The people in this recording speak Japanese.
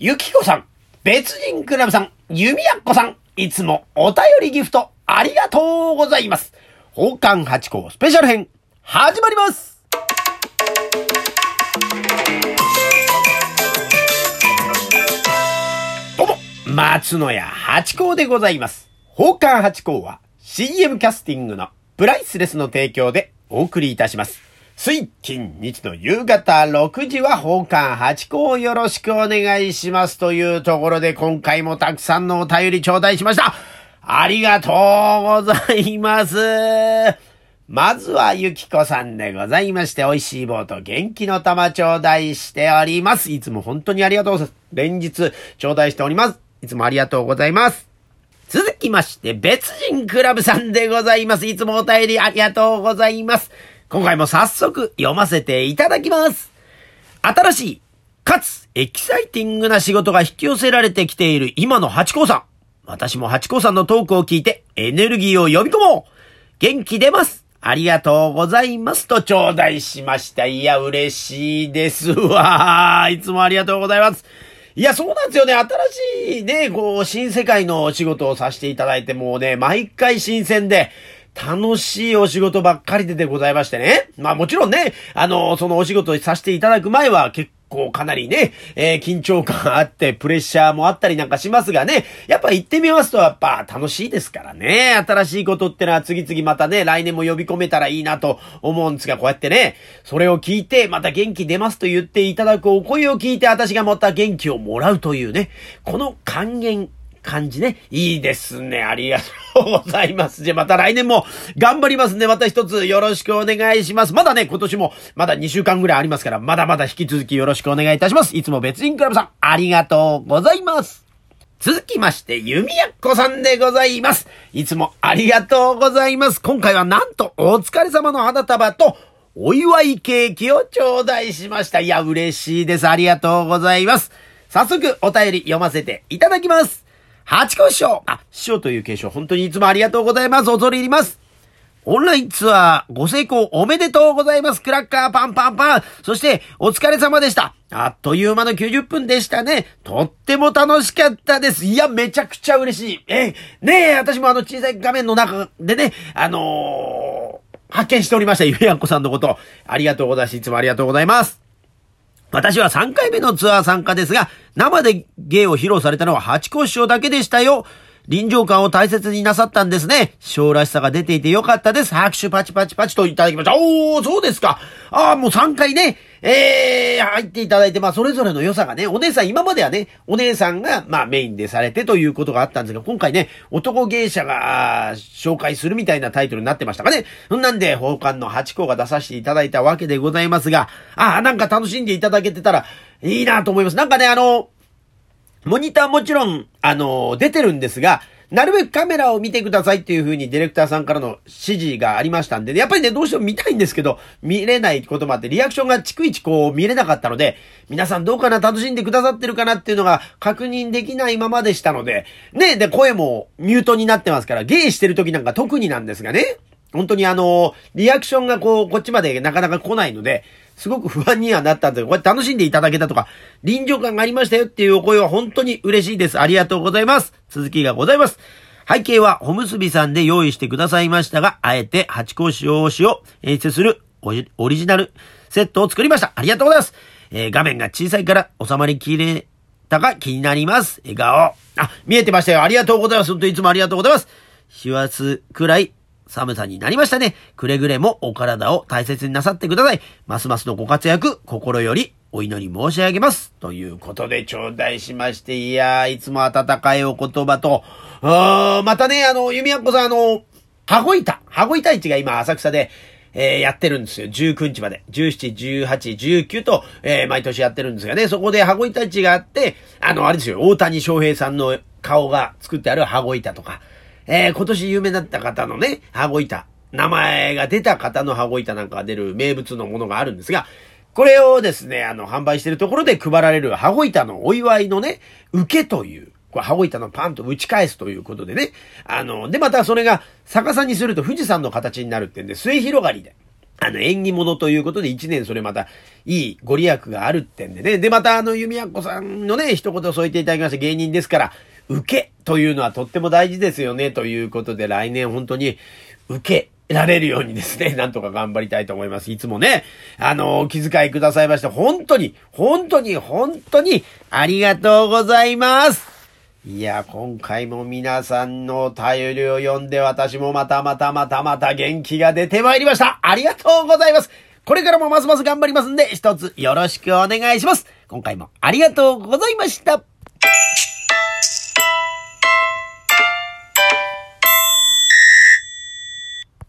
ゆきこさん、別人クラブさん、ゆみやっこさん、いつもお便りギフトありがとうございます。宝冠八甲スペシャル編、始まりますどうも、松野屋八甲でございます。宝冠八甲は CM キャスティングのプライスレスの提供でお送りいたします。水金日の夕方6時は奉還8個をよろしくお願いしますというところで今回もたくさんのお便り頂戴しました。ありがとうございます。まずはゆきこさんでございまして、美味しい棒と元気の玉頂戴しております。いつも本当にありがとうございます。連日頂戴しております。いつもありがとうございます。続きまして、別人クラブさんでございます。いつもお便りありがとうございます。今回も早速読ませていただきます。新しい、かつエキサイティングな仕事が引き寄せられてきている今の八甲さん。私も八甲さんのトークを聞いてエネルギーを呼び込もう元気出ますありがとうございますと頂戴しました。いや、嬉しいですわ。いつもありがとうございます。いや、そうなんですよね。新しいね、こう、新世界のお仕事をさせていただいて、もうね、毎回新鮮で、楽しいお仕事ばっかりででございましてね。まあもちろんね、あの、そのお仕事させていただく前は結構かなりね、えー、緊張感あって、プレッシャーもあったりなんかしますがね、やっぱ行ってみますとやっぱ楽しいですからね。新しいことってのは次々またね、来年も呼び込めたらいいなと思うんですが、こうやってね、それを聞いて、また元気出ますと言っていただくお声を聞いて、私がまた元気をもらうというね、この還元感じね。いいですね。ありがとうございます。じゃまた来年も頑張りますんで、また一つよろしくお願いします。まだね、今年もまだ2週間ぐらいありますから、まだまだ引き続きよろしくお願いいたします。いつも別人クラブさん、ありがとうございます。続きまして、ゆみやっこさんでございます。いつもありがとうございます。今回はなんと、お疲れ様の花束と、お祝いケーキを頂戴しました。いや、嬉しいです。ありがとうございます。早速、お便り読ませていただきます。八甲師匠あ、師匠という継承、本当にいつもありがとうございます。恐れ入ります。オンラインツアーご成功おめでとうございます。クラッカーパンパンパン。そしてお疲れ様でした。あっという間の90分でしたね。とっても楽しかったです。いや、めちゃくちゃ嬉しい。えねえ、私もあの小さい画面の中でね、あのー、発見しておりました。ゆえやんこさんのこと。ありがとうございます。いつもありがとうございます。私は3回目のツアー参加ですが、生で芸を披露されたのは八甲師匠だけでしたよ。臨場感を大切になさったんですね。将らしさが出ていてよかったです。拍手パチパチパチといただきました。おー、そうですか。ああ、もう3回ね、えー、入っていただいて、まあ、それぞれの良さがね、お姉さん、今まではね、お姉さんが、まあ、メインでされてということがあったんですが、今回ね、男芸者が、紹介するみたいなタイトルになってましたかね。そんなんで、宝冠の8校が出させていただいたわけでございますが、ああ、なんか楽しんでいただけてたら、いいなと思います。なんかね、あの、モニターもちろん、あの、出てるんですが、なるべくカメラを見てくださいっていう風にディレクターさんからの指示がありましたんで、やっぱりね、どうしても見たいんですけど、見れないこともあって、リアクションが逐一こう見れなかったので、皆さんどうかな楽しんでくださってるかなっていうのが確認できないままでしたので、ね、で、声もミュートになってますから、ゲイしてる時なんか特になんですがね、本当にあの、リアクションがこう、こっちまでなかなか来ないので、すごく不安にはなったんで、こうやって楽しんでいただけたとか、臨場感がありましたよっていうお声は本当に嬉しいです。ありがとうございます。続きがございます。背景は、ほむすびさんで用意してくださいましたが、あえて、八甲使用紙を演出するオリジナルセットを作りました。ありがとうございます。えー、画面が小さいから収まりきれたか気になります。笑顔。あ、見えてましたよ。ありがとうございます。本当にいつもありがとうございます。師走くらい寒さになりましたね。くれぐれもお体を大切になさってください。ますますのご活躍、心よりお祈り申し上げます。ということで頂戴しまして、いやー、いつも温かいお言葉と、あまたね、あの、弓矢子さん、あの、羽子板、羽子板市が今浅草で、えー、やってるんですよ。19日まで。17、18、19と、えー、毎年やってるんですがね、そこで羽子板市があって、あの、あれですよ、大谷翔平さんの顔が作ってある羽子板とか、えー、今年有名だった方のね、羽子板、名前が出た方の羽子板なんかが出る名物のものがあるんですが、これをですね、あの、販売してるところで配られる羽子板のお祝いのね、受けという、これ羽子板のパンと打ち返すということでね、あの、で、またそれが逆さにすると富士山の形になるってんで、末広がりで。あの、縁起物ということで一年それまた、いいご利益があるってんでね。で、またあの、弓矢子さんのね、一言添えていただきました芸人ですから、受けというのはとっても大事ですよね、ということで来年本当に、受けられるようにですね、なんとか頑張りたいと思います。いつもね、あの、お気遣いくださいまして、本当に、本当に、本当に、ありがとうございます。いや、今回も皆さんのお便りを読んで私もまたまたまたまた元気が出てまいりました。ありがとうございます。これからもますます頑張りますんで、一つよろしくお願いします。今回もありがとうございました。